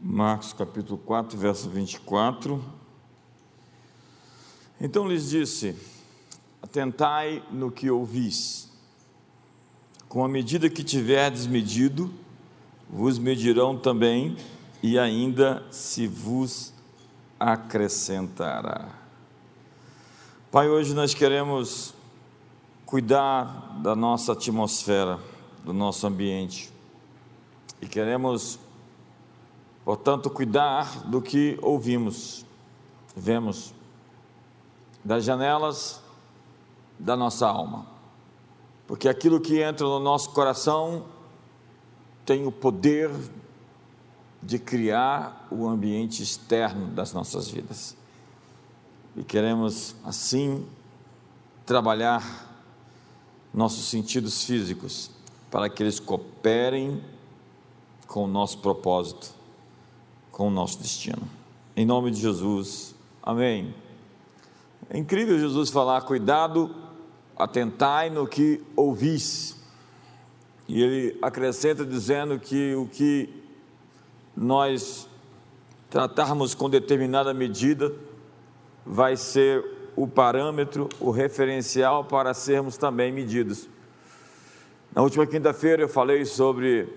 Marcos capítulo 4, verso 24. Então lhes disse: Atentai no que ouvis. Com a medida que tiverdes medido, vos medirão também, e ainda se vos acrescentará. Pai, hoje nós queremos cuidar da nossa atmosfera, do nosso ambiente, e queremos Portanto, cuidar do que ouvimos, vemos, das janelas da nossa alma, porque aquilo que entra no nosso coração tem o poder de criar o ambiente externo das nossas vidas. E queremos, assim, trabalhar nossos sentidos físicos para que eles cooperem com o nosso propósito com o nosso destino. Em nome de Jesus, amém. É incrível Jesus falar: cuidado, atentai no que ouvis. E ele acrescenta dizendo que o que nós tratarmos com determinada medida vai ser o parâmetro, o referencial para sermos também medidos. Na última quinta-feira eu falei sobre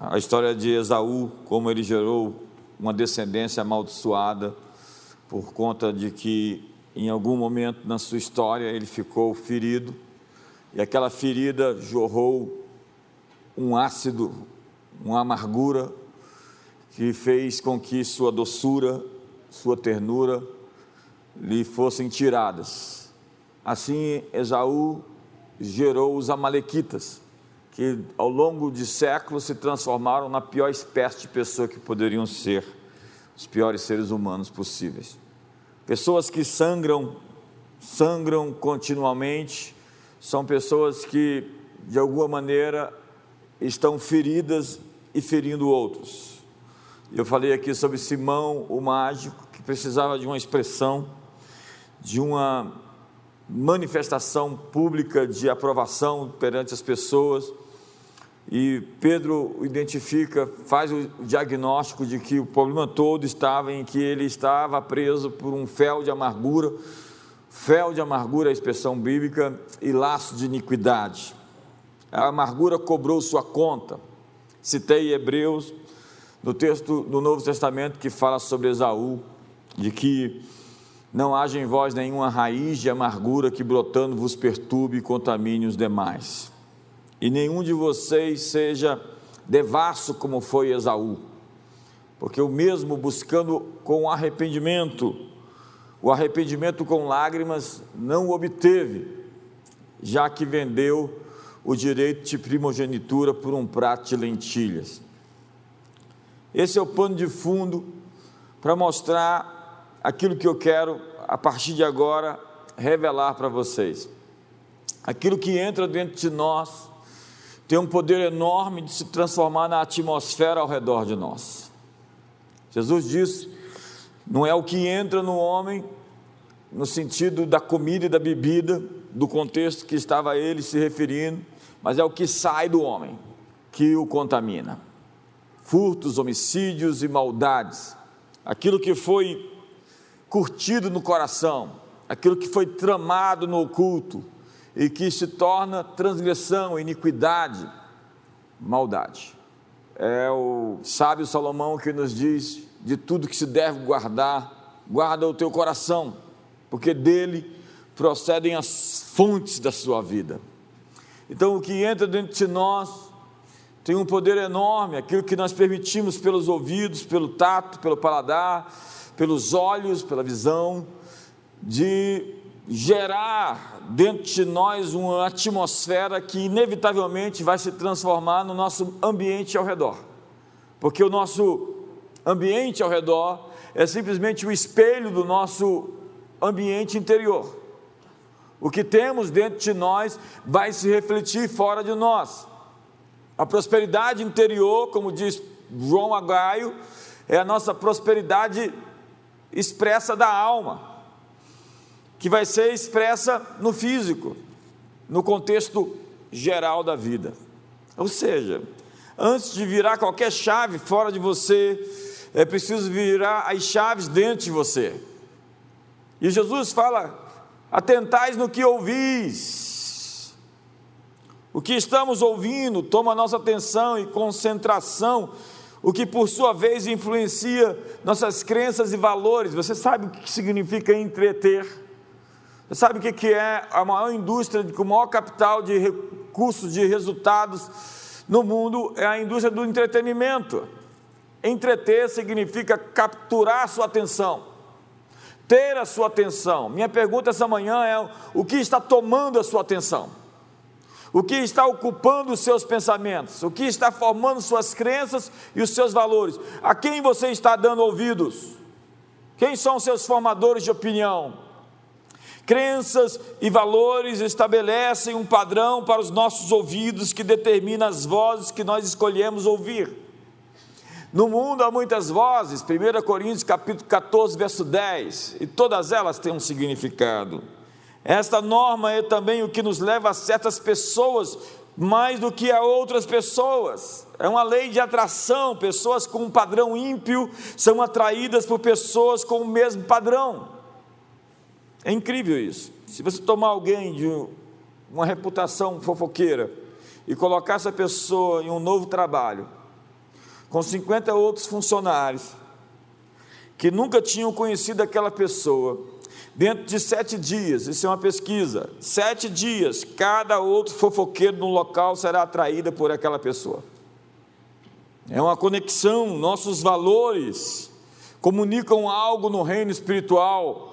a história de Esaú, como ele gerou uma descendência amaldiçoada por conta de que em algum momento na sua história ele ficou ferido e aquela ferida jorrou um ácido, uma amargura que fez com que sua doçura, sua ternura lhe fossem tiradas. Assim, Esaú gerou os Amalequitas, que ao longo de séculos se transformaram na pior espécie de pessoa que poderiam ser, os piores seres humanos possíveis. Pessoas que sangram, sangram continuamente, são pessoas que de alguma maneira estão feridas e ferindo outros. Eu falei aqui sobre Simão, o mágico, que precisava de uma expressão, de uma manifestação pública de aprovação perante as pessoas e Pedro identifica, faz o diagnóstico de que o problema todo estava em que ele estava preso por um fel de amargura, fel de amargura é a expressão bíblica, e laço de iniquidade. A amargura cobrou sua conta. Citei Hebreus, no texto do Novo Testamento que fala sobre Esaú, de que não haja em vós nenhuma raiz de amargura que brotando vos perturbe e contamine os demais e nenhum de vocês seja devasso como foi Esaú, porque o mesmo buscando com arrependimento, o arrependimento com lágrimas não obteve, já que vendeu o direito de primogenitura por um prato de lentilhas. Esse é o pano de fundo para mostrar aquilo que eu quero, a partir de agora, revelar para vocês. Aquilo que entra dentro de nós tem um poder enorme de se transformar na atmosfera ao redor de nós. Jesus disse: não é o que entra no homem, no sentido da comida e da bebida, do contexto que estava ele se referindo, mas é o que sai do homem que o contamina. Furtos, homicídios e maldades, aquilo que foi curtido no coração, aquilo que foi tramado no oculto, e que se torna transgressão, iniquidade, maldade. É o sábio Salomão que nos diz: de tudo que se deve guardar, guarda o teu coração, porque dele procedem as fontes da sua vida. Então, o que entra dentro de nós tem um poder enorme, aquilo que nós permitimos pelos ouvidos, pelo tato, pelo paladar, pelos olhos, pela visão, de gerar dentro de nós uma atmosfera que inevitavelmente vai se transformar no nosso ambiente ao redor. Porque o nosso ambiente ao redor é simplesmente o espelho do nosso ambiente interior. O que temos dentro de nós vai se refletir fora de nós. A prosperidade interior, como diz João Agaio, é a nossa prosperidade expressa da alma que vai ser expressa no físico, no contexto geral da vida. Ou seja, antes de virar qualquer chave fora de você, é preciso virar as chaves dentro de você. E Jesus fala: atentais no que ouvis. O que estamos ouvindo toma nossa atenção e concentração, o que por sua vez influencia nossas crenças e valores. Você sabe o que significa entreter? Sabe o que é a maior indústria com o maior capital de recursos, de resultados no mundo? É a indústria do entretenimento. Entreter significa capturar sua atenção, ter a sua atenção. Minha pergunta essa manhã é: o que está tomando a sua atenção? O que está ocupando os seus pensamentos? O que está formando suas crenças e os seus valores? A quem você está dando ouvidos? Quem são os seus formadores de opinião? Crenças e valores estabelecem um padrão para os nossos ouvidos que determina as vozes que nós escolhemos ouvir. No mundo há muitas vozes, 1 Coríntios capítulo 14, verso 10, e todas elas têm um significado. Esta norma é também o que nos leva a certas pessoas mais do que a outras pessoas. É uma lei de atração, pessoas com um padrão ímpio são atraídas por pessoas com o mesmo padrão. É incrível isso. Se você tomar alguém de uma reputação fofoqueira e colocar essa pessoa em um novo trabalho, com 50 outros funcionários que nunca tinham conhecido aquela pessoa. Dentro de sete dias, isso é uma pesquisa, sete dias, cada outro fofoqueiro no local será atraído por aquela pessoa. É uma conexão, nossos valores comunicam algo no reino espiritual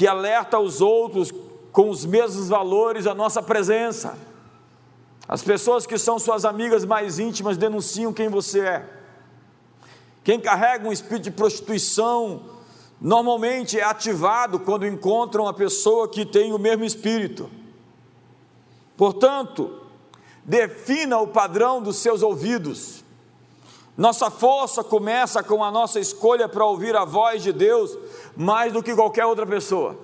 que alerta os outros com os mesmos valores a nossa presença. As pessoas que são suas amigas mais íntimas denunciam quem você é. Quem carrega um espírito de prostituição normalmente é ativado quando encontra uma pessoa que tem o mesmo espírito. Portanto, defina o padrão dos seus ouvidos. Nossa força começa com a nossa escolha para ouvir a voz de Deus mais do que qualquer outra pessoa.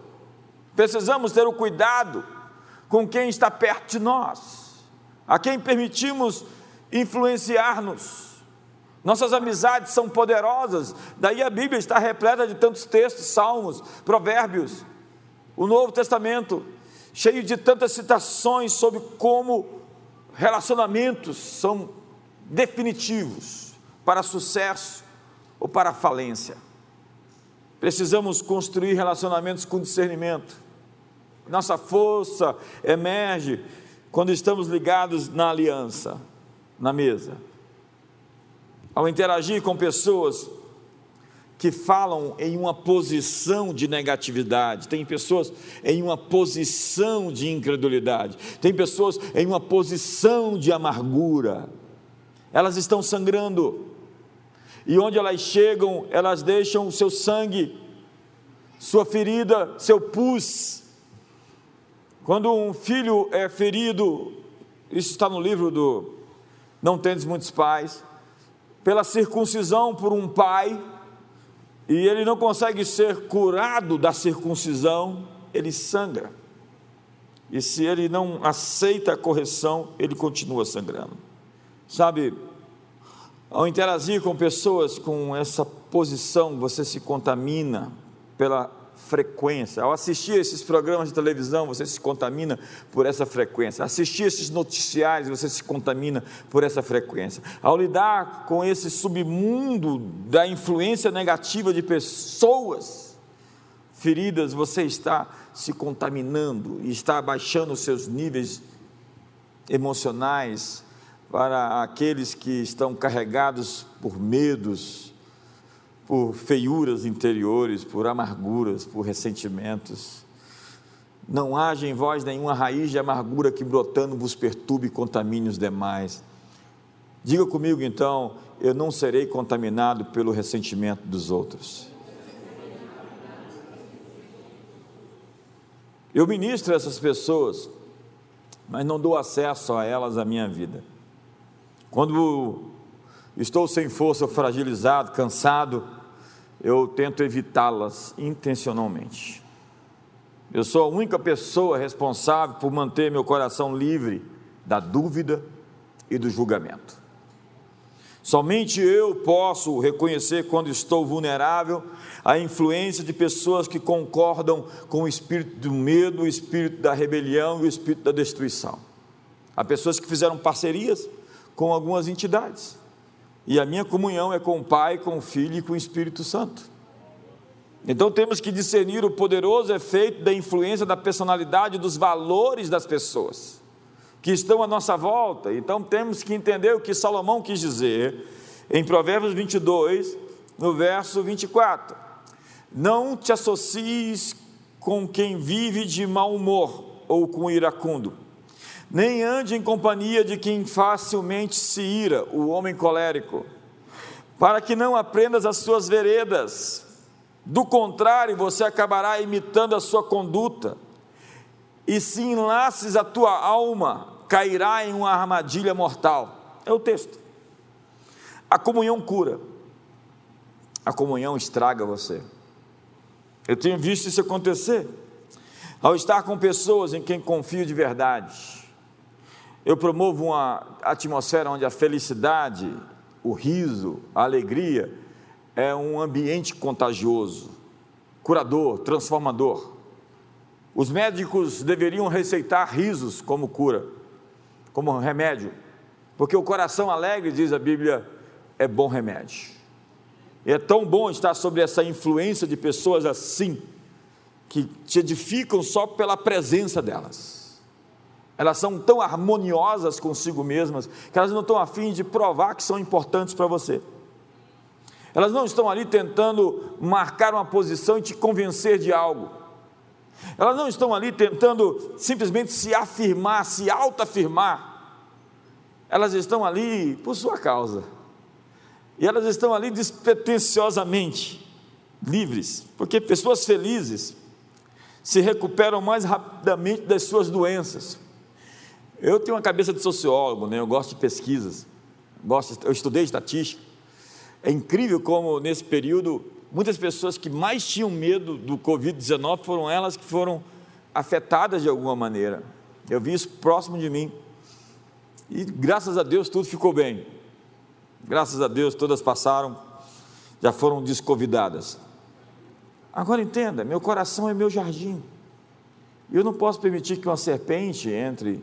Precisamos ter o cuidado com quem está perto de nós, a quem permitimos influenciar-nos. Nossas amizades são poderosas, daí a Bíblia está repleta de tantos textos, salmos, provérbios, o Novo Testamento, cheio de tantas citações sobre como relacionamentos são definitivos para sucesso ou para falência. Precisamos construir relacionamentos com discernimento. Nossa força emerge quando estamos ligados na aliança, na mesa ao interagir com pessoas que falam em uma posição de negatividade, tem pessoas em uma posição de incredulidade, tem pessoas em uma posição de amargura, elas estão sangrando, e onde elas chegam, elas deixam seu sangue, sua ferida, seu pus. Quando um filho é ferido, isso está no livro do Não Tendes Muitos Pais, pela circuncisão por um pai, e ele não consegue ser curado da circuncisão, ele sangra. E se ele não aceita a correção, ele continua sangrando. Sabe, ao interagir com pessoas com essa posição, você se contamina pela frequência. Ao assistir esses programas de televisão, você se contamina por essa frequência. Assistir esses noticiários, você se contamina por essa frequência. Ao lidar com esse submundo da influência negativa de pessoas feridas, você está se contaminando e está abaixando os seus níveis emocionais para aqueles que estão carregados por medos, por feiuras interiores, por amarguras, por ressentimentos. Não haja em vós nenhuma raiz de amargura que brotando vos perturbe e contamine os demais. Diga comigo então, eu não serei contaminado pelo ressentimento dos outros. Eu ministro essas pessoas, mas não dou acesso a elas à minha vida. Quando estou sem força, fragilizado, cansado, eu tento evitá-las intencionalmente. Eu sou a única pessoa responsável por manter meu coração livre da dúvida e do julgamento. Somente eu posso reconhecer quando estou vulnerável a influência de pessoas que concordam com o espírito do medo, o espírito da rebelião e o espírito da destruição. Há pessoas que fizeram parcerias com algumas entidades. E a minha comunhão é com o Pai, com o Filho e com o Espírito Santo. Então temos que discernir o poderoso efeito da influência da personalidade, dos valores das pessoas que estão à nossa volta. Então temos que entender o que Salomão quis dizer em Provérbios 22, no verso 24: Não te associes com quem vive de mau humor ou com iracundo, nem ande em companhia de quem facilmente se ira, o homem colérico, para que não aprendas as suas veredas. Do contrário, você acabará imitando a sua conduta, e se enlaces a tua alma, cairá em uma armadilha mortal. É o texto. A comunhão cura, a comunhão estraga você. Eu tenho visto isso acontecer. Ao estar com pessoas em quem confio de verdade, eu promovo uma atmosfera onde a felicidade, o riso, a alegria é um ambiente contagioso, curador, transformador. Os médicos deveriam receitar risos como cura como remédio, porque o coração alegre, diz a Bíblia, é bom remédio. E é tão bom estar sob essa influência de pessoas assim, que te edificam só pela presença delas. Elas são tão harmoniosas consigo mesmas, que elas não estão afim de provar que são importantes para você. Elas não estão ali tentando marcar uma posição e te convencer de algo. Elas não estão ali tentando simplesmente se afirmar, se autoafirmar. Elas estão ali por sua causa. E elas estão ali despretensiosamente livres, porque pessoas felizes se recuperam mais rapidamente das suas doenças. Eu tenho uma cabeça de sociólogo, né? eu gosto de pesquisas, gosto, eu estudei estatística. É incrível como nesse período muitas pessoas que mais tinham medo do Covid-19 foram elas que foram afetadas de alguma maneira. Eu vi isso próximo de mim. E graças a Deus tudo ficou bem. Graças a Deus todas passaram, já foram desconvidadas. Agora entenda: meu coração é meu jardim. Eu não posso permitir que uma serpente entre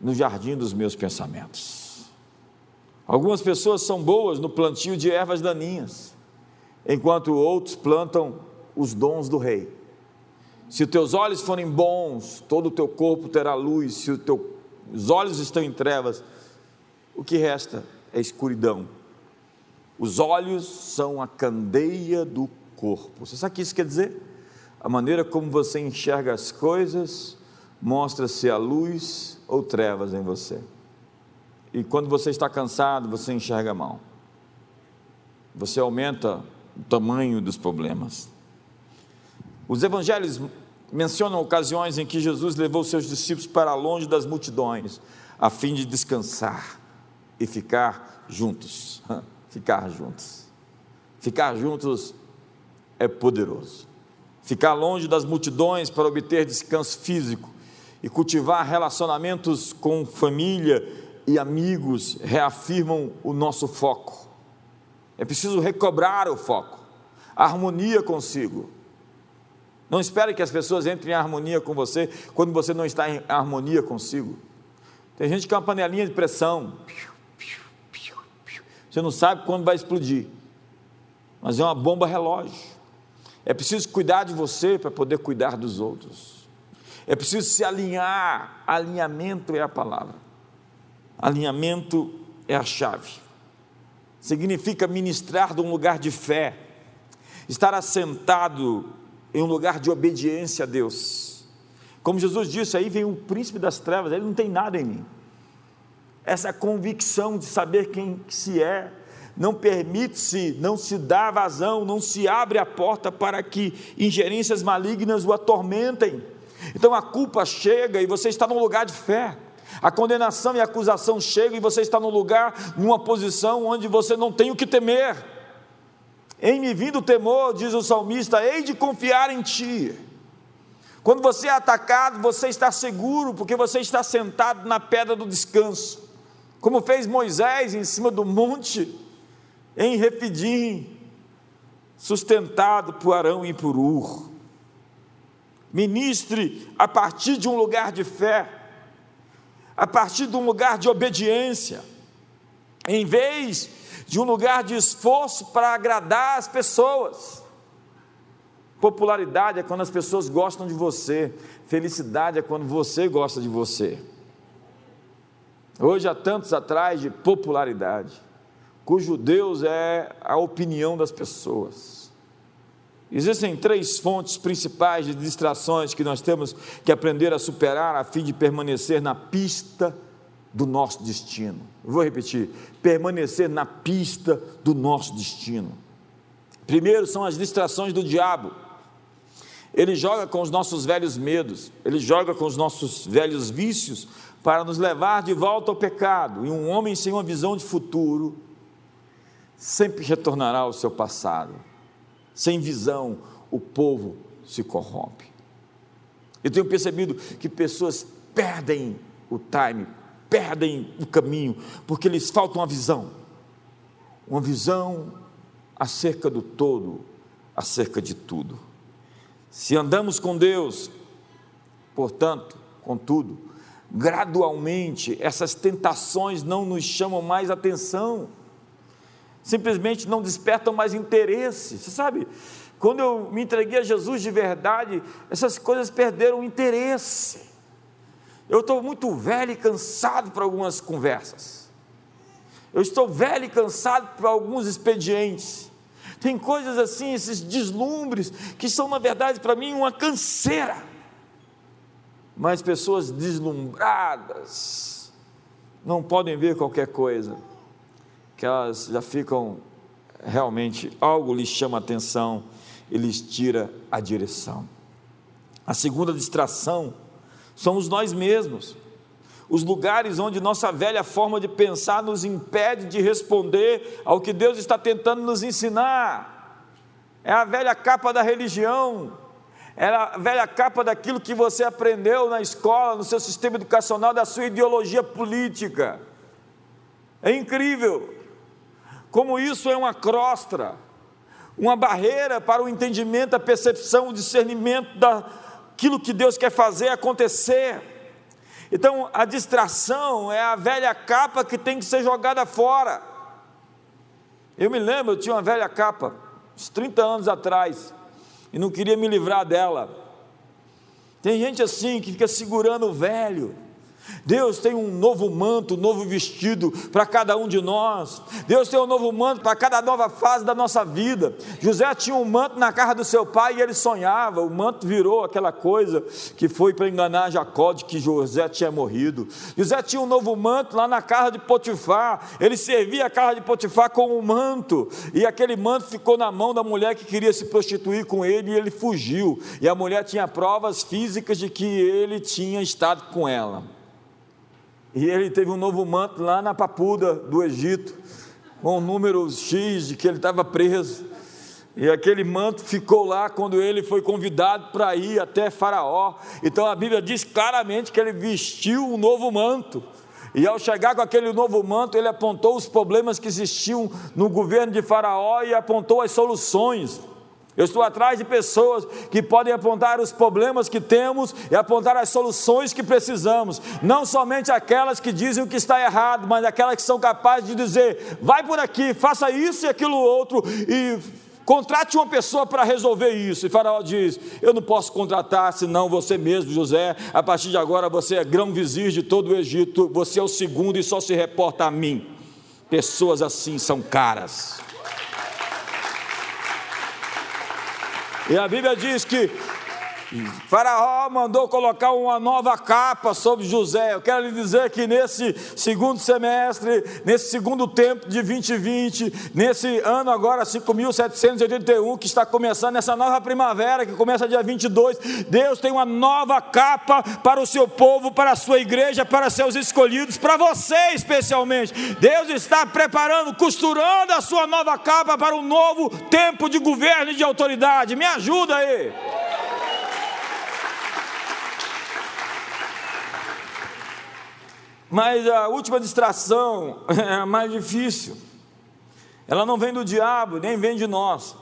no jardim dos meus pensamentos. Algumas pessoas são boas no plantio de ervas daninhas enquanto outros plantam os dons do rei. Se teus olhos forem bons, todo o teu corpo terá luz. Se os teus olhos estão em trevas, o que resta é escuridão. Os olhos são a candeia do corpo. Você sabe o que isso quer dizer? A maneira como você enxerga as coisas mostra se há luz ou trevas em você. E quando você está cansado, você enxerga mal. Você aumenta o tamanho dos problemas. Os evangelhos mencionam ocasiões em que Jesus levou seus discípulos para longe das multidões, a fim de descansar e ficar juntos. Ficar juntos. Ficar juntos é poderoso. Ficar longe das multidões para obter descanso físico e cultivar relacionamentos com família e amigos reafirmam o nosso foco. É preciso recobrar o foco, a harmonia consigo. Não espere que as pessoas entrem em harmonia com você quando você não está em harmonia consigo. Tem gente que é uma panelinha de pressão. Você não sabe quando vai explodir. Mas é uma bomba relógio. É preciso cuidar de você para poder cuidar dos outros. É preciso se alinhar. Alinhamento é a palavra. Alinhamento é a chave significa ministrar de um lugar de fé, estar assentado em um lugar de obediência a Deus. Como Jesus disse, aí vem o príncipe das trevas, ele não tem nada em mim. Essa convicção de saber quem se é, não permite-se, não se dá vazão, não se abre a porta para que ingerências malignas o atormentem. Então a culpa chega e você está num lugar de fé. A condenação e a acusação chegam e você está no lugar, numa posição onde você não tem o que temer. Em me vindo o temor, diz o salmista, hei de confiar em ti. Quando você é atacado, você está seguro, porque você está sentado na pedra do descanso. como fez Moisés em cima do monte, em Refidim, sustentado por Arão e por Ur. Ministre a partir de um lugar de fé, a partir de um lugar de obediência, em vez de um lugar de esforço para agradar as pessoas. Popularidade é quando as pessoas gostam de você, felicidade é quando você gosta de você. Hoje há tantos atrás de popularidade, cujo Deus é a opinião das pessoas. Existem três fontes principais de distrações que nós temos que aprender a superar a fim de permanecer na pista do nosso destino. Vou repetir: permanecer na pista do nosso destino. Primeiro são as distrações do diabo. Ele joga com os nossos velhos medos, ele joga com os nossos velhos vícios para nos levar de volta ao pecado. E um homem sem uma visão de futuro sempre retornará ao seu passado. Sem visão, o povo se corrompe. Eu tenho percebido que pessoas perdem o time, perdem o caminho, porque lhes falta uma visão. Uma visão acerca do todo, acerca de tudo. Se andamos com Deus, portanto, contudo, gradualmente essas tentações não nos chamam mais atenção, simplesmente não despertam mais interesse. Você sabe, quando eu me entreguei a Jesus de verdade, essas coisas perderam interesse. Eu estou muito velho e cansado para algumas conversas. Eu estou velho e cansado para alguns expedientes. Tem coisas assim, esses deslumbres, que são, na verdade, para mim, uma canseira. Mas pessoas deslumbradas não podem ver qualquer coisa, que elas já ficam realmente, algo lhes chama a atenção e lhes tira a direção. A segunda distração somos nós mesmos. Os lugares onde nossa velha forma de pensar nos impede de responder ao que Deus está tentando nos ensinar. É a velha capa da religião, é a velha capa daquilo que você aprendeu na escola, no seu sistema educacional, da sua ideologia política. É incrível como isso é uma crostra, uma barreira para o entendimento, a percepção, o discernimento daquilo que Deus quer fazer acontecer. Então, a distração é a velha capa que tem que ser jogada fora. Eu me lembro, eu tinha uma velha capa, uns 30 anos atrás, e não queria me livrar dela. Tem gente assim que fica segurando o velho Deus tem um novo manto, um novo vestido para cada um de nós. Deus tem um novo manto para cada nova fase da nossa vida. José tinha um manto na casa do seu pai e ele sonhava. O manto virou aquela coisa que foi para enganar Jacó de que José tinha morrido. José tinha um novo manto lá na casa de Potifar. Ele servia a casa de Potifar com um manto e aquele manto ficou na mão da mulher que queria se prostituir com ele e ele fugiu. E a mulher tinha provas físicas de que ele tinha estado com ela. E ele teve um novo manto lá na Papuda do Egito, com o número X de que ele estava preso. E aquele manto ficou lá quando ele foi convidado para ir até Faraó. Então a Bíblia diz claramente que ele vestiu um novo manto. E ao chegar com aquele novo manto, ele apontou os problemas que existiam no governo de Faraó e apontou as soluções. Eu estou atrás de pessoas que podem apontar os problemas que temos e apontar as soluções que precisamos. Não somente aquelas que dizem o que está errado, mas aquelas que são capazes de dizer: vai por aqui, faça isso e aquilo outro e contrate uma pessoa para resolver isso. E Faraó diz: Eu não posso contratar, senão você mesmo, José, a partir de agora você é grão-vizir de todo o Egito, você é o segundo e só se reporta a mim. Pessoas assim são caras. E a Bíblia diz que Faraó mandou colocar uma nova capa sobre José. Eu quero lhe dizer que nesse segundo semestre, nesse segundo tempo de 2020, nesse ano agora 5781 que está começando essa nova primavera que começa dia 22, Deus tem uma nova capa para o seu povo, para a sua igreja, para seus escolhidos, para você especialmente. Deus está preparando, costurando a sua nova capa para um novo tempo de governo e de autoridade. Me ajuda aí. Mas a última distração é a mais difícil. Ela não vem do diabo, nem vem de nós.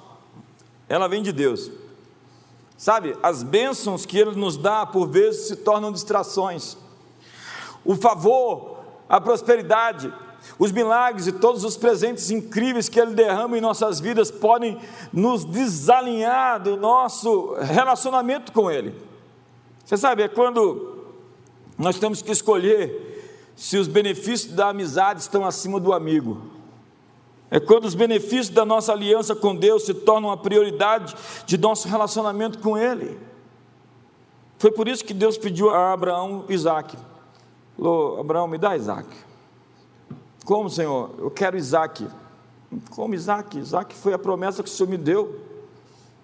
Ela vem de Deus. Sabe, as bênçãos que Ele nos dá, por vezes, se tornam distrações. O favor, a prosperidade, os milagres e todos os presentes incríveis que Ele derrama em nossas vidas podem nos desalinhar do nosso relacionamento com Ele. Você sabe, é quando nós temos que escolher se os benefícios da amizade estão acima do amigo. É quando os benefícios da nossa aliança com Deus se tornam a prioridade de nosso relacionamento com Ele. Foi por isso que Deus pediu a Abraão Isaac. Falou, Abraão, me dá Isaac. Como, Senhor? Eu quero Isaac. Como Isaac? Isaac foi a promessa que o Senhor me deu.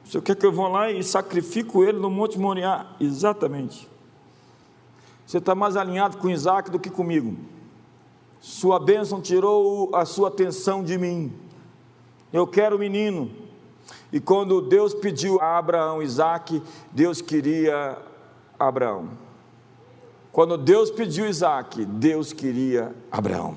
O Senhor quer que eu vá lá e sacrifico ele no Monte Moriá? Exatamente. Você está mais alinhado com Isaac do que comigo. Sua bênção tirou a sua atenção de mim. Eu quero o menino. E quando Deus pediu a Abraão Isaac, Deus queria Abraão. Quando Deus pediu Isaac, Deus queria Abraão.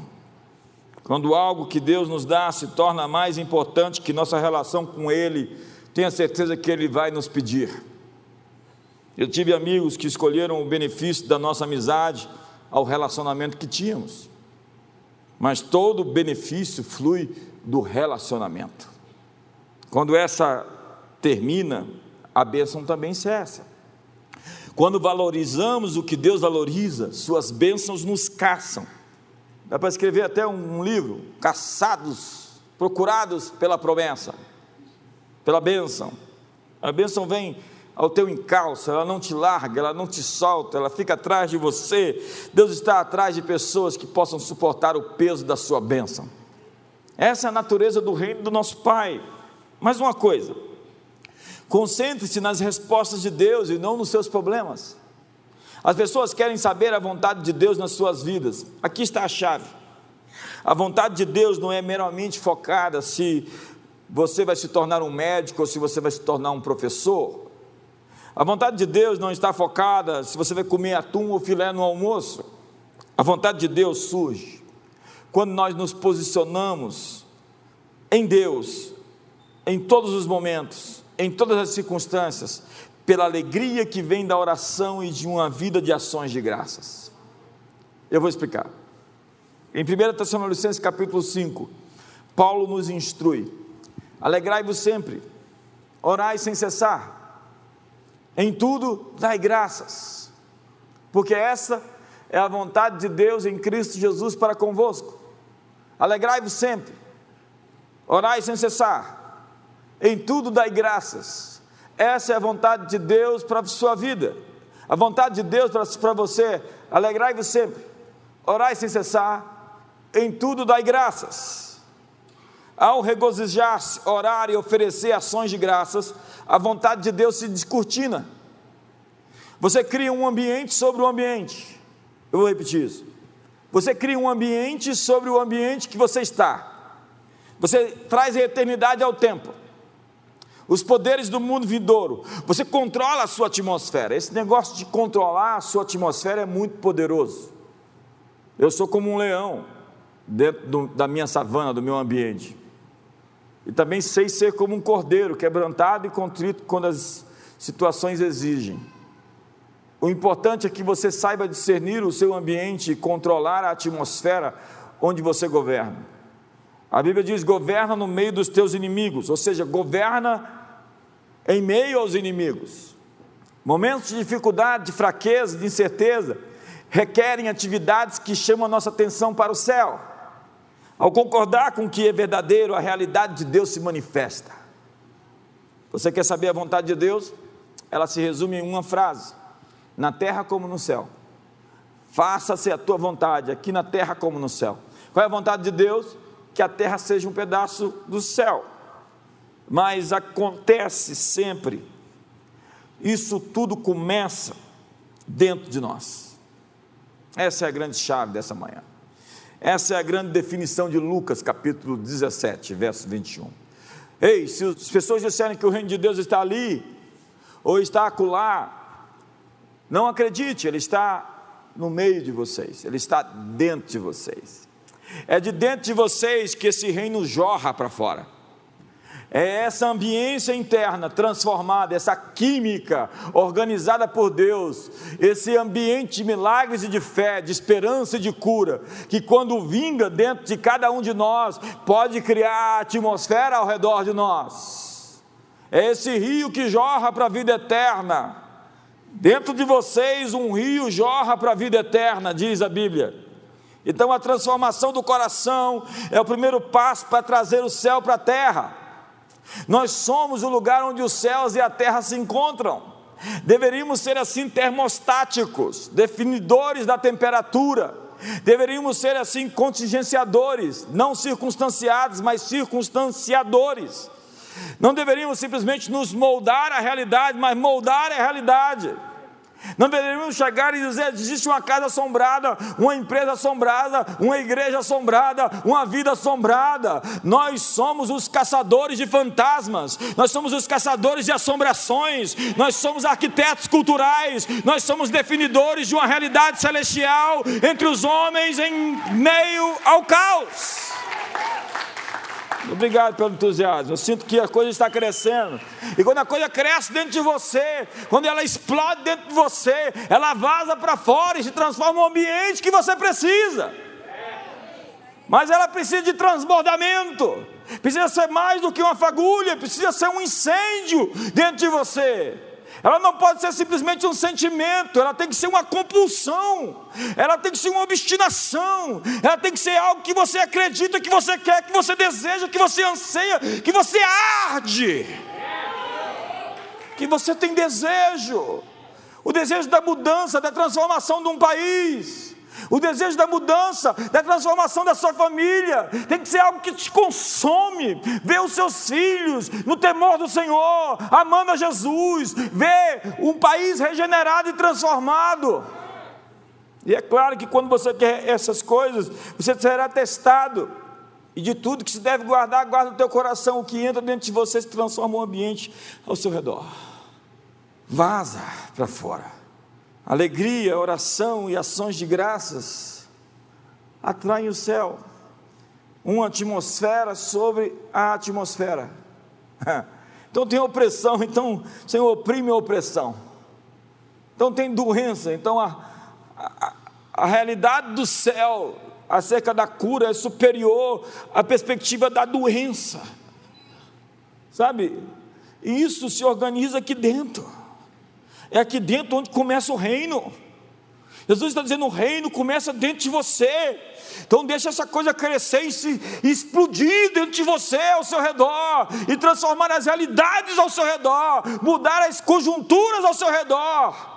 Quando algo que Deus nos dá se torna mais importante que nossa relação com Ele, tenha certeza que Ele vai nos pedir. Eu tive amigos que escolheram o benefício da nossa amizade ao relacionamento que tínhamos. Mas todo benefício flui do relacionamento. Quando essa termina, a bênção também cessa. Quando valorizamos o que Deus valoriza, suas bênçãos nos caçam. Dá para escrever até um livro, caçados, procurados pela promessa, pela bênção. A bênção vem ao teu encalço, ela não te larga, ela não te solta, ela fica atrás de você. Deus está atrás de pessoas que possam suportar o peso da sua bênção. Essa é a natureza do reino do nosso Pai. Mais uma coisa, concentre-se nas respostas de Deus e não nos seus problemas. As pessoas querem saber a vontade de Deus nas suas vidas. Aqui está a chave. A vontade de Deus não é meramente focada se você vai se tornar um médico ou se você vai se tornar um professor. A vontade de Deus não está focada se você vai comer atum ou filé no almoço. A vontade de Deus surge quando nós nos posicionamos em Deus, em todos os momentos, em todas as circunstâncias, pela alegria que vem da oração e de uma vida de ações de graças. Eu vou explicar. Em 1 Tessalonicenses capítulo 5, Paulo nos instrui: alegrai-vos sempre, orai sem cessar em tudo, dai graças, porque essa é a vontade de Deus em Cristo Jesus para convosco. Alegrai-vos sempre, orai sem cessar, em tudo dai graças. Essa é a vontade de Deus para a sua vida. A vontade de Deus para você, alegrai-vos sempre, orai sem cessar, em tudo dai graças. Ao regozijar-se, orar e oferecer ações de graças, a vontade de Deus se descortina. Você cria um ambiente sobre o ambiente. Eu vou repetir isso. Você cria um ambiente sobre o ambiente que você está. Você traz a eternidade ao tempo. Os poderes do mundo vindouro. Você controla a sua atmosfera. Esse negócio de controlar a sua atmosfera é muito poderoso. Eu sou como um leão dentro do, da minha savana, do meu ambiente. E também sei ser como um cordeiro, quebrantado e contrito quando as situações exigem. O importante é que você saiba discernir o seu ambiente e controlar a atmosfera onde você governa. A Bíblia diz: governa no meio dos teus inimigos, ou seja, governa em meio aos inimigos. Momentos de dificuldade, de fraqueza, de incerteza, requerem atividades que chamam a nossa atenção para o céu. Ao concordar com o que é verdadeiro, a realidade de Deus se manifesta. Você quer saber a vontade de Deus? Ela se resume em uma frase: na terra como no céu. Faça-se a tua vontade, aqui na terra como no céu. Qual é a vontade de Deus? Que a terra seja um pedaço do céu. Mas acontece sempre, isso tudo começa dentro de nós. Essa é a grande chave dessa manhã. Essa é a grande definição de Lucas, capítulo 17, verso 21. Ei, se as pessoas disserem que o reino de Deus está ali, ou está acolá, não acredite, ele está no meio de vocês, ele está dentro de vocês. É de dentro de vocês que esse reino jorra para fora. É essa ambiência interna transformada, essa química organizada por Deus, esse ambiente de milagres e de fé, de esperança e de cura, que quando vinga dentro de cada um de nós, pode criar atmosfera ao redor de nós. É esse rio que jorra para a vida eterna. Dentro de vocês um rio jorra para a vida eterna, diz a Bíblia. Então a transformação do coração é o primeiro passo para trazer o céu para a terra. Nós somos o lugar onde os céus e a terra se encontram. Deveríamos ser assim termostáticos, definidores da temperatura. Deveríamos ser assim contingenciadores, não circunstanciados, mas circunstanciadores. Não deveríamos simplesmente nos moldar a realidade, mas moldar a realidade. Não deveríamos chegar e dizer: existe uma casa assombrada, uma empresa assombrada, uma igreja assombrada, uma vida assombrada. Nós somos os caçadores de fantasmas, nós somos os caçadores de assombrações, nós somos arquitetos culturais, nós somos definidores de uma realidade celestial entre os homens em meio ao caos. Obrigado pelo entusiasmo. Eu sinto que a coisa está crescendo. E quando a coisa cresce dentro de você, quando ela explode dentro de você, ela vaza para fora e se transforma no ambiente que você precisa. Mas ela precisa de transbordamento. Precisa ser mais do que uma fagulha, precisa ser um incêndio dentro de você. Ela não pode ser simplesmente um sentimento, ela tem que ser uma compulsão, ela tem que ser uma obstinação, ela tem que ser algo que você acredita, que você quer, que você deseja, que você anseia, que você arde, que você tem desejo, o desejo da mudança, da transformação de um país o desejo da mudança, da transformação da sua família, tem que ser algo que te consome. Ver os seus filhos no temor do Senhor, amando a Jesus, ver um país regenerado e transformado. E é claro que quando você quer essas coisas, você será testado. E de tudo que se deve guardar, guarda o teu coração. O que entra dentro de você se transforma um ambiente ao seu redor. Vaza para fora. Alegria, oração e ações de graças atraem o céu. Uma atmosfera sobre a atmosfera. Então tem opressão, então o Senhor oprime a opressão. Então tem doença, então a, a, a realidade do céu acerca da cura é superior à perspectiva da doença. Sabe? E isso se organiza aqui dentro. É aqui dentro onde começa o reino. Jesus está dizendo: o reino começa dentro de você. Então deixa essa coisa crescer e se explodir dentro de você, ao seu redor, e transformar as realidades ao seu redor, mudar as conjunturas ao seu redor.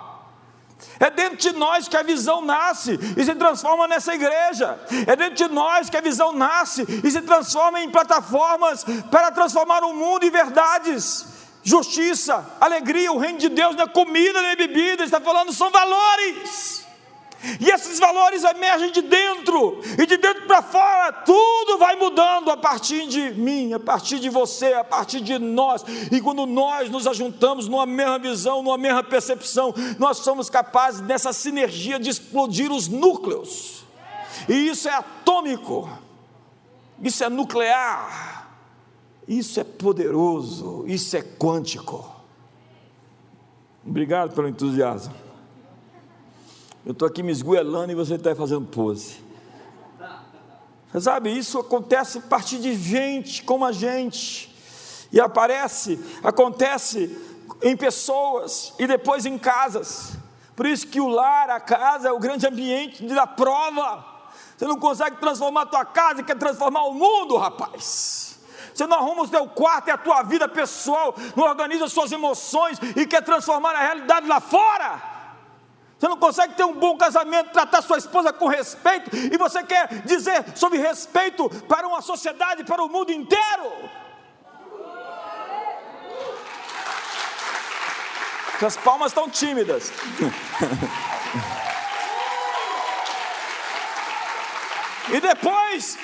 É dentro de nós que a visão nasce e se transforma nessa igreja. É dentro de nós que a visão nasce e se transforma em plataformas para transformar o mundo em verdades justiça, alegria, o reino de Deus não é comida nem bebida, ele está falando são valores. E esses valores emergem de dentro, e de dentro para fora, tudo vai mudando a partir de mim, a partir de você, a partir de nós. E quando nós nos ajuntamos numa mesma visão, numa mesma percepção, nós somos capazes dessa sinergia de explodir os núcleos. E isso é atômico, isso é nuclear. Isso é poderoso, isso é quântico. Obrigado pelo entusiasmo. Eu estou aqui me esgoelando e você está fazendo pose. Você sabe, isso acontece a partir de gente como a gente. E aparece, acontece em pessoas e depois em casas. Por isso que o lar, a casa, é o grande ambiente da prova. Você não consegue transformar a tua casa, quer transformar o mundo, rapaz. Você não arruma o teu quarto e a tua vida pessoal, não organiza as suas emoções e quer transformar a realidade lá fora. Você não consegue ter um bom casamento, tratar sua esposa com respeito, e você quer dizer sobre respeito para uma sociedade, para o mundo inteiro. As palmas estão tímidas. e depois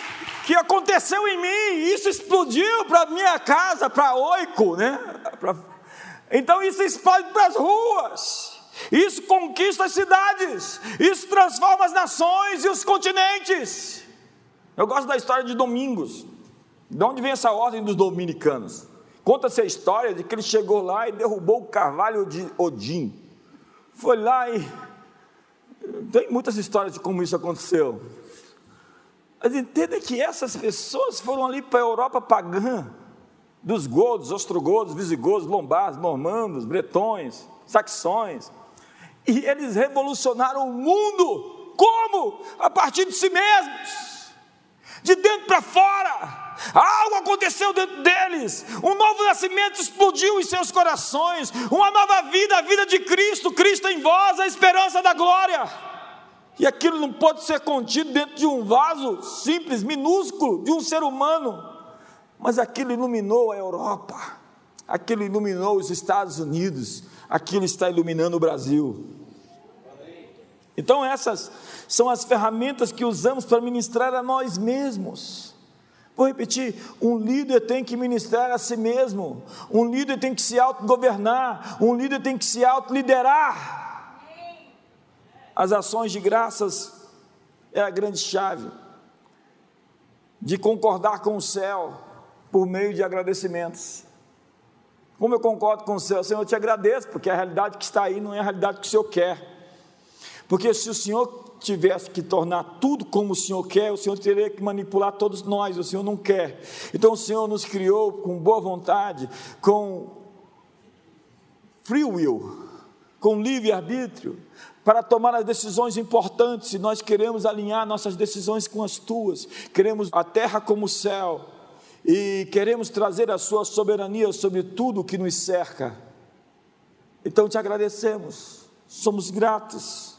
que aconteceu em mim, isso explodiu para minha casa, para Oico, né? Pra... Então isso explode para as ruas. Isso conquista as cidades, isso transforma as nações e os continentes. Eu gosto da história de Domingos. De onde vem essa ordem dos dominicanos? Conta-se a história de que ele chegou lá e derrubou o carvalho de Odin. Foi lá e. Tem muitas histórias de como isso aconteceu. Mas entenda que essas pessoas foram ali para a Europa pagã, dos godos, ostrogodos, visigodos, lombardos, normandos, bretões, saxões. E eles revolucionaram o mundo. Como? A partir de si mesmos. De dentro para fora Algo aconteceu dentro deles, um novo nascimento explodiu em seus corações, uma nova vida, a vida de Cristo, Cristo em vós, a esperança da glória. E aquilo não pode ser contido dentro de um vaso simples, minúsculo, de um ser humano, mas aquilo iluminou a Europa, aquilo iluminou os Estados Unidos, aquilo está iluminando o Brasil. Então, essas são as ferramentas que usamos para ministrar a nós mesmos. Vou repetir: um líder tem que ministrar a si mesmo, um líder tem que se autogovernar, um líder tem que se autoliderar. As ações de graças é a grande chave de concordar com o céu por meio de agradecimentos. Como eu concordo com o céu, Senhor, eu te agradeço, porque a realidade que está aí não é a realidade que o Senhor quer. Porque se o Senhor tivesse que tornar tudo como o Senhor quer, o Senhor teria que manipular todos nós, o Senhor não quer. Então o Senhor nos criou com boa vontade, com free will, com livre-arbítrio, para tomar as decisões importantes, se nós queremos alinhar nossas decisões com as tuas, queremos a terra como o céu, e queremos trazer a sua soberania sobre tudo o que nos cerca. Então te agradecemos, somos gratos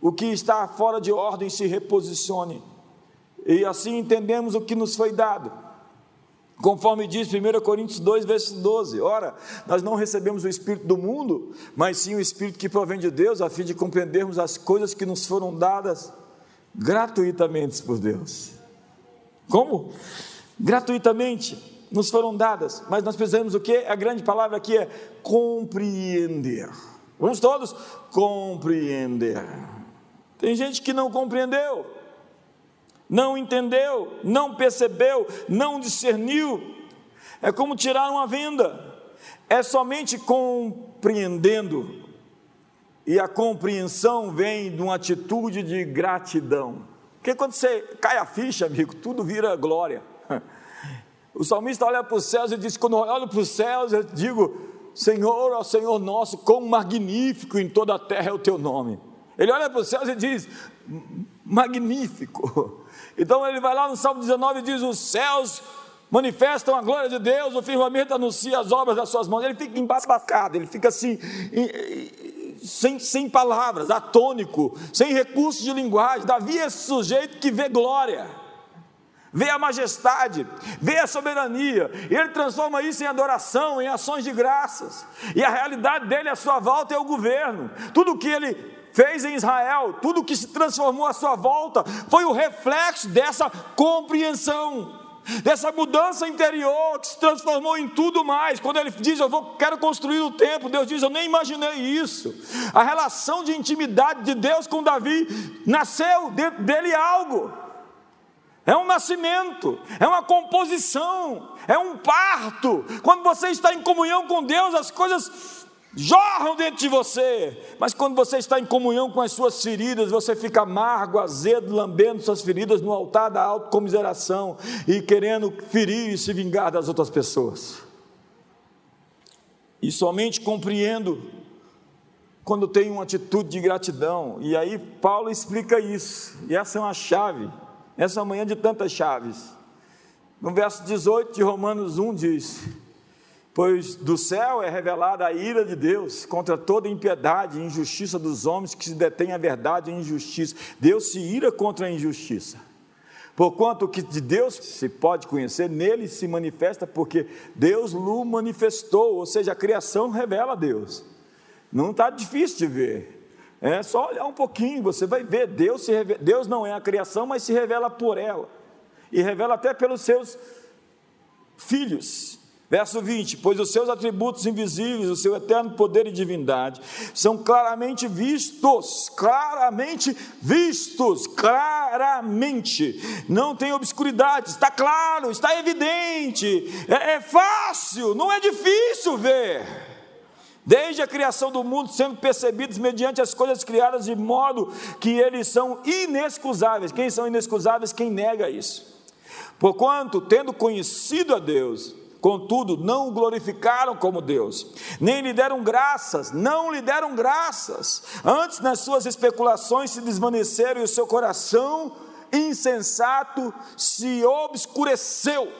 o que está fora de ordem se reposicione. E assim entendemos o que nos foi dado. Conforme diz 1 Coríntios 2, verso 12: Ora, nós não recebemos o Espírito do mundo, mas sim o Espírito que provém de Deus, a fim de compreendermos as coisas que nos foram dadas gratuitamente por Deus. Como? Gratuitamente nos foram dadas, mas nós precisamos o que? A grande palavra aqui é compreender. Vamos todos compreender. Tem gente que não compreendeu, não entendeu, não percebeu, não discerniu. É como tirar uma venda. É somente compreendendo. E a compreensão vem de uma atitude de gratidão. Porque quando você cai a ficha, amigo, tudo vira glória. O salmista olha para os céus e diz: Quando eu olho para os céus, eu digo: Senhor, ó Senhor nosso, quão magnífico em toda a terra é o teu nome. Ele olha para os céus e diz: magnífico. Então ele vai lá no Salmo 19 e diz: os céus manifestam a glória de Deus, o firmamento anuncia as obras das suas mãos. Ele fica embasbacado, ele fica assim, sem, sem palavras, atônico, sem recursos de linguagem. Davi é esse sujeito que vê glória vê a majestade, vê a soberania, e ele transforma isso em adoração, em ações de graças, e a realidade dele à sua volta é o governo, tudo que ele fez em Israel, tudo que se transformou à sua volta, foi o reflexo dessa compreensão, dessa mudança interior que se transformou em tudo mais. Quando ele diz, Eu vou, quero construir o templo, Deus diz, Eu nem imaginei isso. A relação de intimidade de Deus com Davi nasceu dentro dele algo. É um nascimento, é uma composição, é um parto. Quando você está em comunhão com Deus, as coisas jorram dentro de você, mas quando você está em comunhão com as suas feridas, você fica amargo, azedo, lambendo suas feridas no altar da autocomiseração e querendo ferir e se vingar das outras pessoas. E somente compreendo quando tenho uma atitude de gratidão, e aí Paulo explica isso, e essa é uma chave, essa manhã de tantas chaves. No verso 18 de Romanos 1 diz: Pois do céu é revelada a ira de Deus contra toda impiedade e injustiça dos homens que se detêm a verdade e a injustiça. Deus se ira contra a injustiça. Porquanto o que de Deus se pode conhecer, nele se manifesta, porque Deus o manifestou, ou seja, a criação revela a Deus. Não está difícil de ver. É só olhar um pouquinho, você vai ver. Deus, se revela, Deus não é a criação, mas se revela por ela. E revela até pelos seus filhos Verso 20: Pois os seus atributos invisíveis, o seu eterno poder e divindade, são claramente vistos, claramente vistos, claramente, não tem obscuridade, está claro, está evidente, é, é fácil, não é difícil ver desde a criação do mundo, sendo percebidos mediante as coisas criadas, de modo que eles são inexcusáveis. Quem são inexcusáveis? Quem nega isso. Porquanto, tendo conhecido a Deus, Contudo, não o glorificaram como Deus, nem lhe deram graças, não lhe deram graças. Antes, nas suas especulações, se desvaneceram e o seu coração insensato se obscureceu.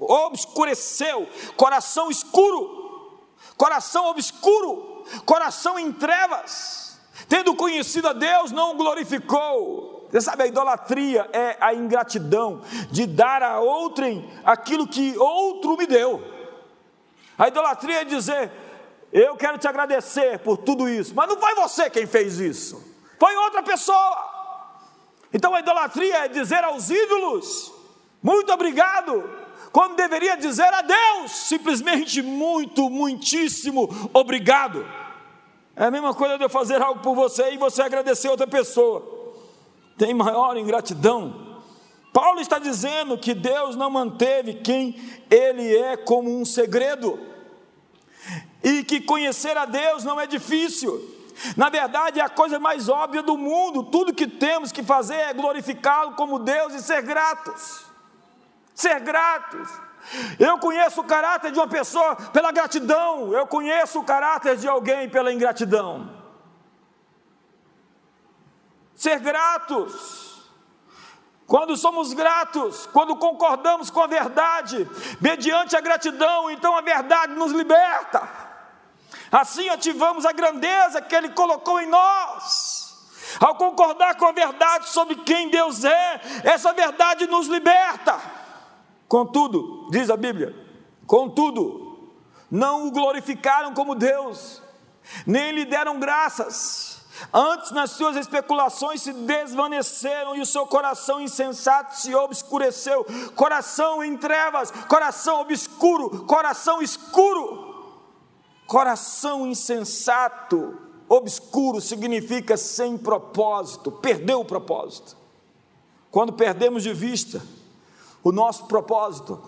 Obscureceu, coração escuro, coração obscuro, coração em trevas. Tendo conhecido a Deus, não o glorificou você sabe, a idolatria é a ingratidão de dar a outrem aquilo que outro me deu. A idolatria é dizer: Eu quero te agradecer por tudo isso, mas não foi você quem fez isso, foi outra pessoa. Então a idolatria é dizer aos ídolos: Muito obrigado, quando deveria dizer a Deus simplesmente muito, muitíssimo obrigado. É a mesma coisa de eu fazer algo por você e você agradecer outra pessoa tem maior ingratidão. Paulo está dizendo que Deus não manteve quem ele é como um segredo, e que conhecer a Deus não é difícil. Na verdade, é a coisa mais óbvia do mundo. Tudo que temos que fazer é glorificá-lo como Deus e ser gratos. Ser gratos. Eu conheço o caráter de uma pessoa pela gratidão, eu conheço o caráter de alguém pela ingratidão ser gratos. Quando somos gratos, quando concordamos com a verdade, mediante a gratidão, então a verdade nos liberta. Assim ativamos a grandeza que Ele colocou em nós. Ao concordar com a verdade sobre quem Deus é, essa verdade nos liberta. Contudo, diz a Bíblia, contudo, não o glorificaram como Deus, nem lhe deram graças Antes, nas suas especulações se desvaneceram e o seu coração insensato se obscureceu. Coração em trevas, coração obscuro, coração escuro. Coração insensato, obscuro significa sem propósito, perdeu o propósito. Quando perdemos de vista o nosso propósito,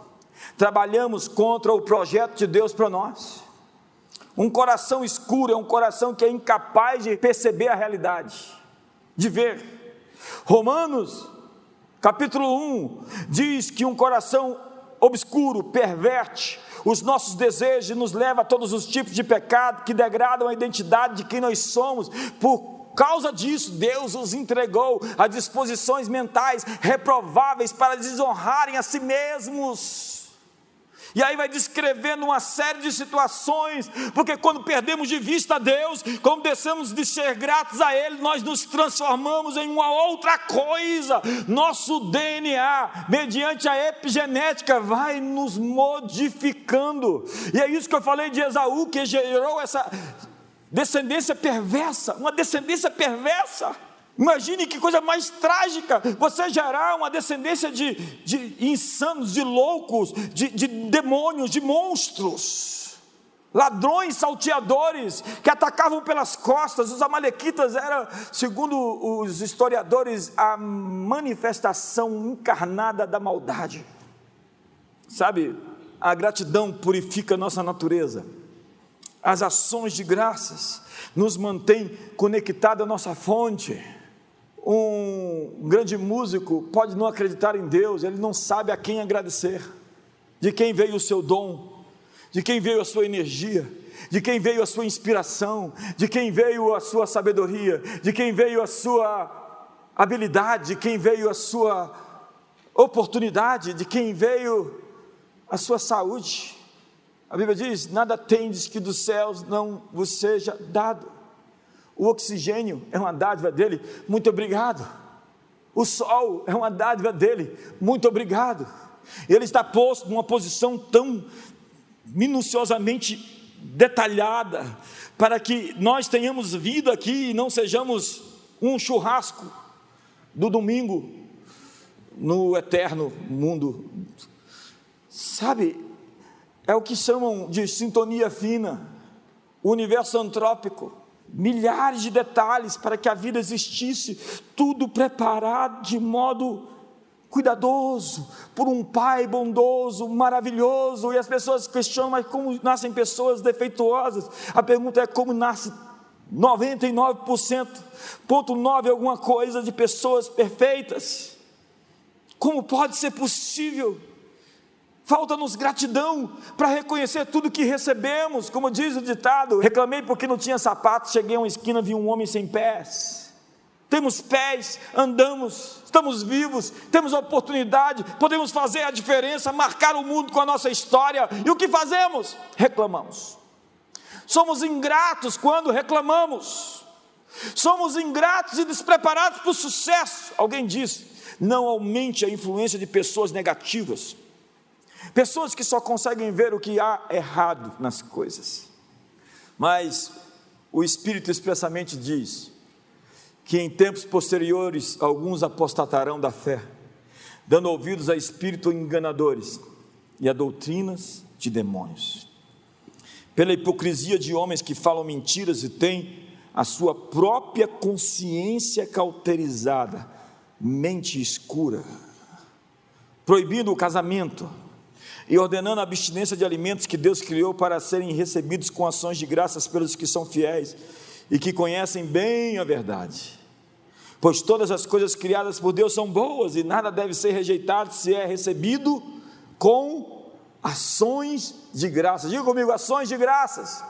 trabalhamos contra o projeto de Deus para nós. Um coração escuro é um coração que é incapaz de perceber a realidade, de ver. Romanos, capítulo 1, diz que um coração obscuro perverte os nossos desejos e nos leva a todos os tipos de pecado que degradam a identidade de quem nós somos. Por causa disso, Deus os entregou a disposições mentais reprováveis para desonrarem a si mesmos. E aí vai descrevendo uma série de situações, porque quando perdemos de vista a Deus, quando deixamos de ser gratos a Ele, nós nos transformamos em uma outra coisa. Nosso DNA, mediante a epigenética, vai nos modificando. E é isso que eu falei de Esaú, que gerou essa descendência perversa, uma descendência perversa. Imagine que coisa mais trágica você gerar uma descendência de, de insanos, de loucos, de, de demônios, de monstros, ladrões, salteadores que atacavam pelas costas. Os Amalequitas eram, segundo os historiadores, a manifestação encarnada da maldade. Sabe, a gratidão purifica nossa natureza. As ações de graças nos mantêm conectados à nossa fonte. Um grande músico pode não acreditar em Deus, ele não sabe a quem agradecer, de quem veio o seu dom, de quem veio a sua energia, de quem veio a sua inspiração, de quem veio a sua sabedoria, de quem veio a sua habilidade, de quem veio a sua oportunidade, de quem veio a sua saúde. A Bíblia diz: nada tendes que dos céus não vos seja dado. O oxigênio é uma dádiva dele, muito obrigado. O sol é uma dádiva dele, muito obrigado. Ele está posto numa posição tão minuciosamente detalhada, para que nós tenhamos vida aqui e não sejamos um churrasco do domingo no eterno mundo. Sabe, É o que chamam de sintonia fina, o universo antrópico. Milhares de detalhes para que a vida existisse, tudo preparado de modo cuidadoso, por um pai bondoso, maravilhoso, e as pessoas questionam, mas como nascem pessoas defeituosas? A pergunta é como nasce 99%, ponto 9 alguma coisa de pessoas perfeitas. Como pode ser possível? Falta-nos gratidão para reconhecer tudo que recebemos, como diz o ditado: reclamei porque não tinha sapato, cheguei a uma esquina, vi um homem sem pés. Temos pés, andamos, estamos vivos, temos oportunidade, podemos fazer a diferença, marcar o mundo com a nossa história. E o que fazemos? Reclamamos. Somos ingratos quando reclamamos. Somos ingratos e despreparados para o sucesso. Alguém disse: não aumente a influência de pessoas negativas, pessoas que só conseguem ver o que há errado nas coisas. Mas o Espírito expressamente diz que em tempos posteriores alguns apostatarão da fé, dando ouvidos a espíritos enganadores e a doutrinas de demônios pela hipocrisia de homens que falam mentiras e têm a sua própria consciência cauterizada, mente escura, proibindo o casamento e ordenando a abstinência de alimentos que Deus criou para serem recebidos com ações de graças pelos que são fiéis e que conhecem bem a verdade. Pois todas as coisas criadas por Deus são boas e nada deve ser rejeitado se é recebido com ações de graças. Diga comigo, ações de graças.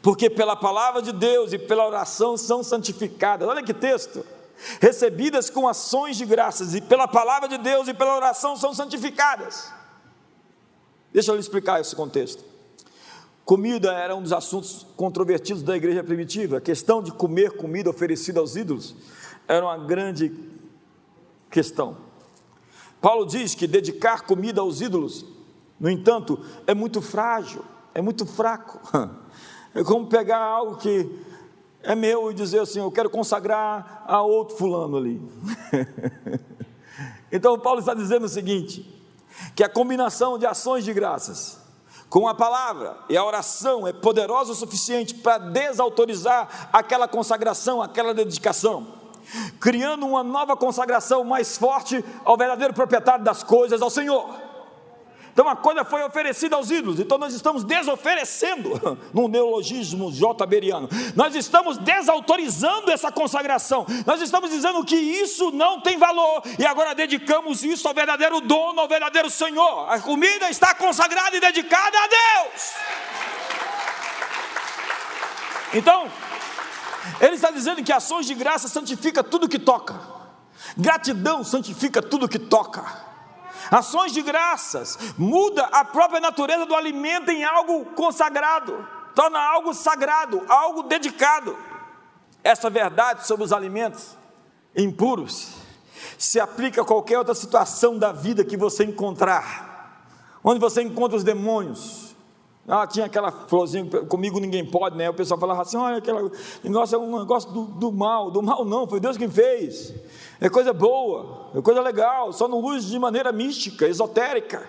Porque pela palavra de Deus e pela oração são santificadas. Olha que texto. Recebidas com ações de graças, e pela palavra de Deus e pela oração são santificadas. Deixa eu lhe explicar esse contexto. Comida era um dos assuntos controvertidos da igreja primitiva. A questão de comer comida oferecida aos ídolos era uma grande questão. Paulo diz que dedicar comida aos ídolos, no entanto, é muito frágil, é muito fraco. É como pegar algo que é meu e dizer assim: eu quero consagrar a outro fulano ali. então, Paulo está dizendo o seguinte: que a combinação de ações de graças com a palavra e a oração é poderosa o suficiente para desautorizar aquela consagração, aquela dedicação criando uma nova consagração mais forte ao verdadeiro proprietário das coisas, ao Senhor. Então a coisa foi oferecida aos ídolos, então nós estamos desoferecendo, no neologismo jberiano, nós estamos desautorizando essa consagração, nós estamos dizendo que isso não tem valor, e agora dedicamos isso ao verdadeiro dono, ao verdadeiro Senhor. A comida está consagrada e dedicada a Deus. Então, ele está dizendo que ações de graça santifica tudo que toca. Gratidão santifica tudo que toca. Ações de graças muda a própria natureza do alimento em algo consagrado, torna algo sagrado, algo dedicado. Essa verdade sobre os alimentos impuros se aplica a qualquer outra situação da vida que você encontrar, onde você encontra os demônios, ah, tinha aquela florzinha, comigo ninguém pode, né? O pessoal falava assim: olha, aquele negócio é um negócio do, do, mal. Do mal não, foi Deus quem fez. É coisa boa, é coisa legal, só não use de maneira mística, esotérica.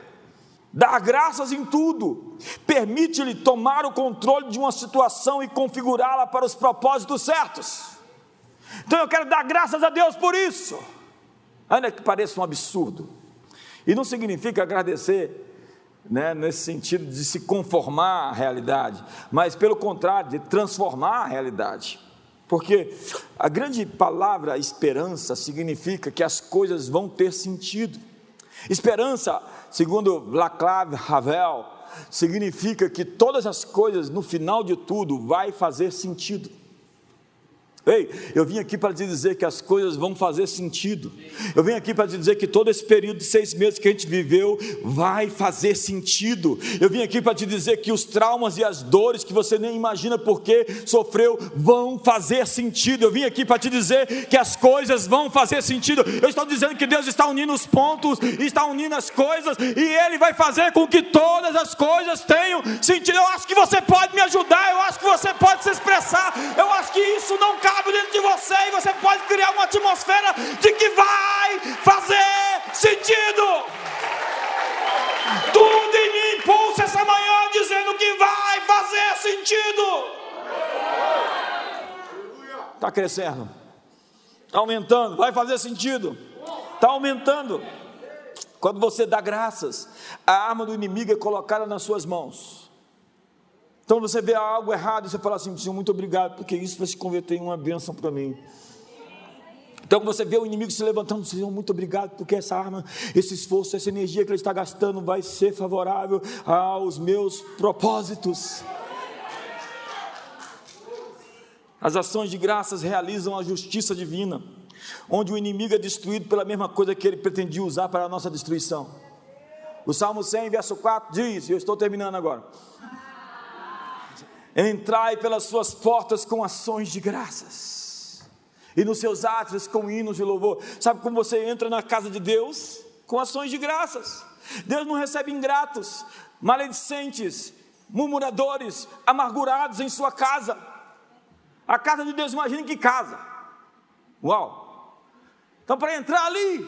Dá graças em tudo, permite-lhe tomar o controle de uma situação e configurá-la para os propósitos certos. Então eu quero dar graças a Deus por isso, ainda que pareça um absurdo, e não significa agradecer né, nesse sentido de se conformar à realidade, mas pelo contrário, de transformar a realidade. Porque a grande palavra esperança significa que as coisas vão ter sentido. Esperança, segundo Laclave Ravel, significa que todas as coisas, no final de tudo, vai fazer sentido. Ei, eu vim aqui para te dizer que as coisas vão fazer sentido. Eu vim aqui para te dizer que todo esse período de seis meses que a gente viveu vai fazer sentido. Eu vim aqui para te dizer que os traumas e as dores que você nem imagina porque sofreu vão fazer sentido. Eu vim aqui para te dizer que as coisas vão fazer sentido. Eu estou dizendo que Deus está unindo os pontos, está unindo as coisas e Ele vai fazer com que todas as coisas tenham sentido. Eu acho que você pode me ajudar, eu acho que você pode se expressar. Eu acho que isso não cabe sabe dentro de você e você pode criar uma atmosfera de que vai fazer sentido. Tudo em mim impulsa essa manhã dizendo que vai fazer sentido. Está crescendo, está aumentando, vai fazer sentido, está aumentando. Quando você dá graças, a arma do inimigo é colocada nas suas mãos. Então você vê algo errado e você fala assim: Senhor, muito obrigado, porque isso vai se converter em uma bênção para mim. Então você vê o inimigo se levantando, Senhor, muito obrigado, porque essa arma, esse esforço, essa energia que ele está gastando vai ser favorável aos meus propósitos. As ações de graças realizam a justiça divina, onde o inimigo é destruído pela mesma coisa que ele pretendia usar para a nossa destruição. O Salmo 100, verso 4 diz, e eu estou terminando agora. Entrai pelas suas portas com ações de graças, e nos seus átrios com hinos de louvor. Sabe como você entra na casa de Deus? Com ações de graças. Deus não recebe ingratos, maledicentes, murmuradores, amargurados em sua casa. A casa de Deus, imagine que casa. Uau! Então, para entrar ali,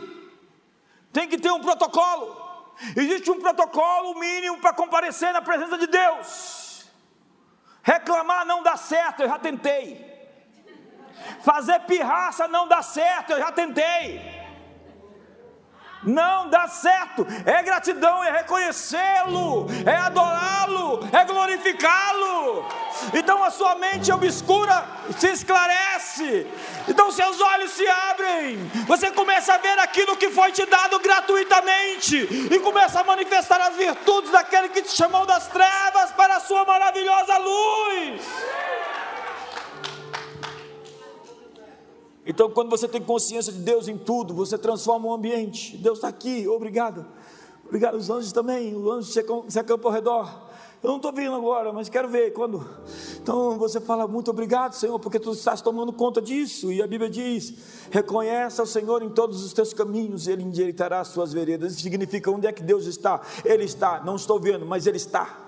tem que ter um protocolo. Existe um protocolo mínimo para comparecer na presença de Deus. Reclamar não dá certo, eu já tentei. Fazer pirraça não dá certo, eu já tentei. Não dá certo. É gratidão, é reconhecê-lo, é adorá-lo, é glorificá-lo. Então a sua mente obscura se esclarece. Então seus olhos se abrem. Você começa a ver aquilo que foi te dado gratuitamente e começa a manifestar as virtudes daquele que te chamou das trevas para a sua maravilhosa luz. Então, quando você tem consciência de Deus em tudo, você transforma o ambiente. Deus está aqui, obrigado. Obrigado, os anjos também, os anjos se acampam ao redor. Eu não estou vendo agora, mas quero ver quando. Então você fala muito obrigado, Senhor, porque tu estás tomando conta disso. E a Bíblia diz: reconhece ao Senhor em todos os teus caminhos, Ele endireitará as suas veredas. Isso significa onde é que Deus está? Ele está, não estou vendo, mas Ele está.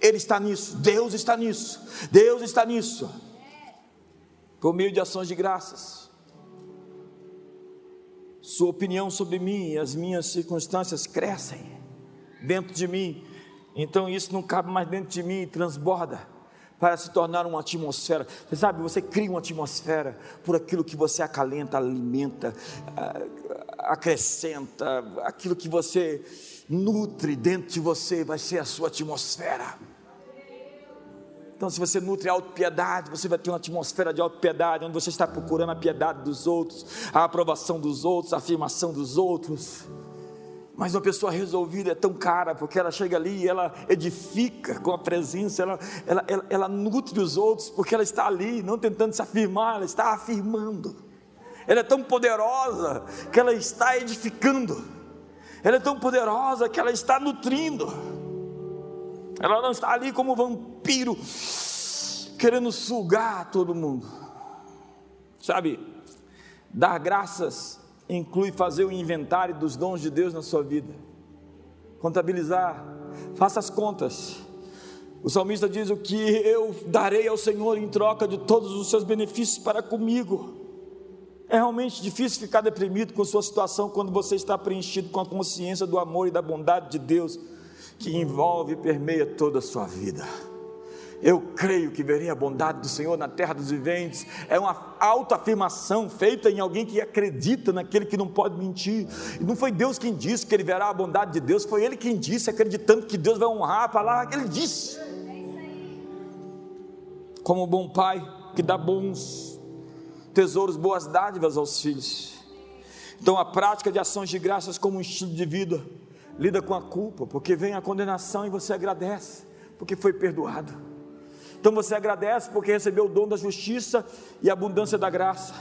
Ele está nisso, Deus está nisso, Deus está nisso por meio de ações de graças. Sua opinião sobre mim e as minhas circunstâncias crescem dentro de mim, então isso não cabe mais dentro de mim e transborda para se tornar uma atmosfera. Você sabe, você cria uma atmosfera por aquilo que você acalenta, alimenta, acrescenta, aquilo que você nutre dentro de você vai ser a sua atmosfera. Então, se você nutre a autopiedade, você vai ter uma atmosfera de autopiedade, onde você está procurando a piedade dos outros, a aprovação dos outros, a afirmação dos outros. Mas uma pessoa resolvida é tão cara, porque ela chega ali e ela edifica com a presença, ela, ela, ela, ela nutre os outros, porque ela está ali, não tentando se afirmar, ela está afirmando. Ela é tão poderosa que ela está edificando. Ela é tão poderosa que ela está nutrindo. Ela não está ali como vampiro, querendo sugar todo mundo. Sabe, dar graças inclui fazer o inventário dos dons de Deus na sua vida, contabilizar, faça as contas. O salmista diz: O que eu darei ao Senhor em troca de todos os seus benefícios para comigo. É realmente difícil ficar deprimido com sua situação quando você está preenchido com a consciência do amor e da bondade de Deus que envolve e permeia toda a sua vida. Eu creio que verei a bondade do Senhor na terra dos viventes. É uma autoafirmação feita em alguém que acredita naquele que não pode mentir. E não foi Deus quem disse que ele verá a bondade de Deus, foi ele quem disse, acreditando que Deus vai honrar a palavra que ele disse. Como bom pai que dá bons tesouros, boas dádivas aos filhos. Então, a prática de ações de graças como um estilo de vida lida com a culpa, porque vem a condenação e você agradece, porque foi perdoado. Então você agradece porque recebeu o dom da justiça e a abundância da graça.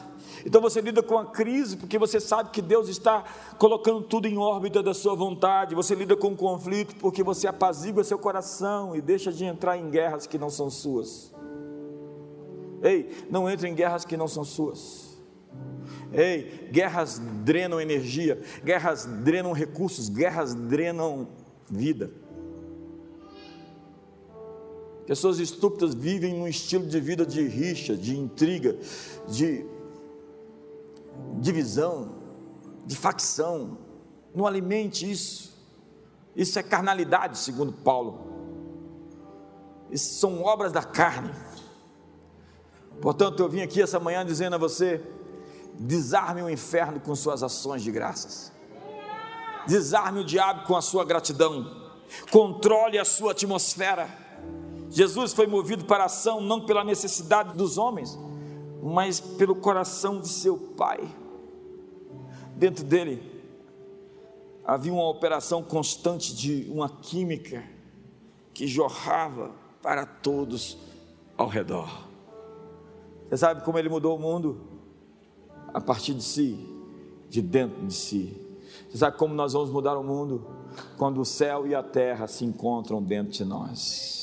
Então você lida com a crise porque você sabe que Deus está colocando tudo em órbita da sua vontade. Você lida com o conflito porque você apazigua seu coração e deixa de entrar em guerras que não são suas. Ei, não entre em guerras que não são suas. Ei, guerras drenam energia, guerras drenam recursos, guerras drenam vida. Pessoas estúpidas vivem num estilo de vida de rixa, de intriga, de divisão, de facção. Não alimente isso. Isso é carnalidade, segundo Paulo. Isso são obras da carne. Portanto, eu vim aqui essa manhã dizendo a você: desarme o inferno com suas ações de graças, desarme o diabo com a sua gratidão, controle a sua atmosfera. Jesus foi movido para a ação não pela necessidade dos homens, mas pelo coração de seu Pai. Dentro dele havia uma operação constante de uma química que jorrava para todos ao redor. Você sabe como ele mudou o mundo? A partir de si, de dentro de si. Você sabe como nós vamos mudar o mundo? Quando o céu e a terra se encontram dentro de nós.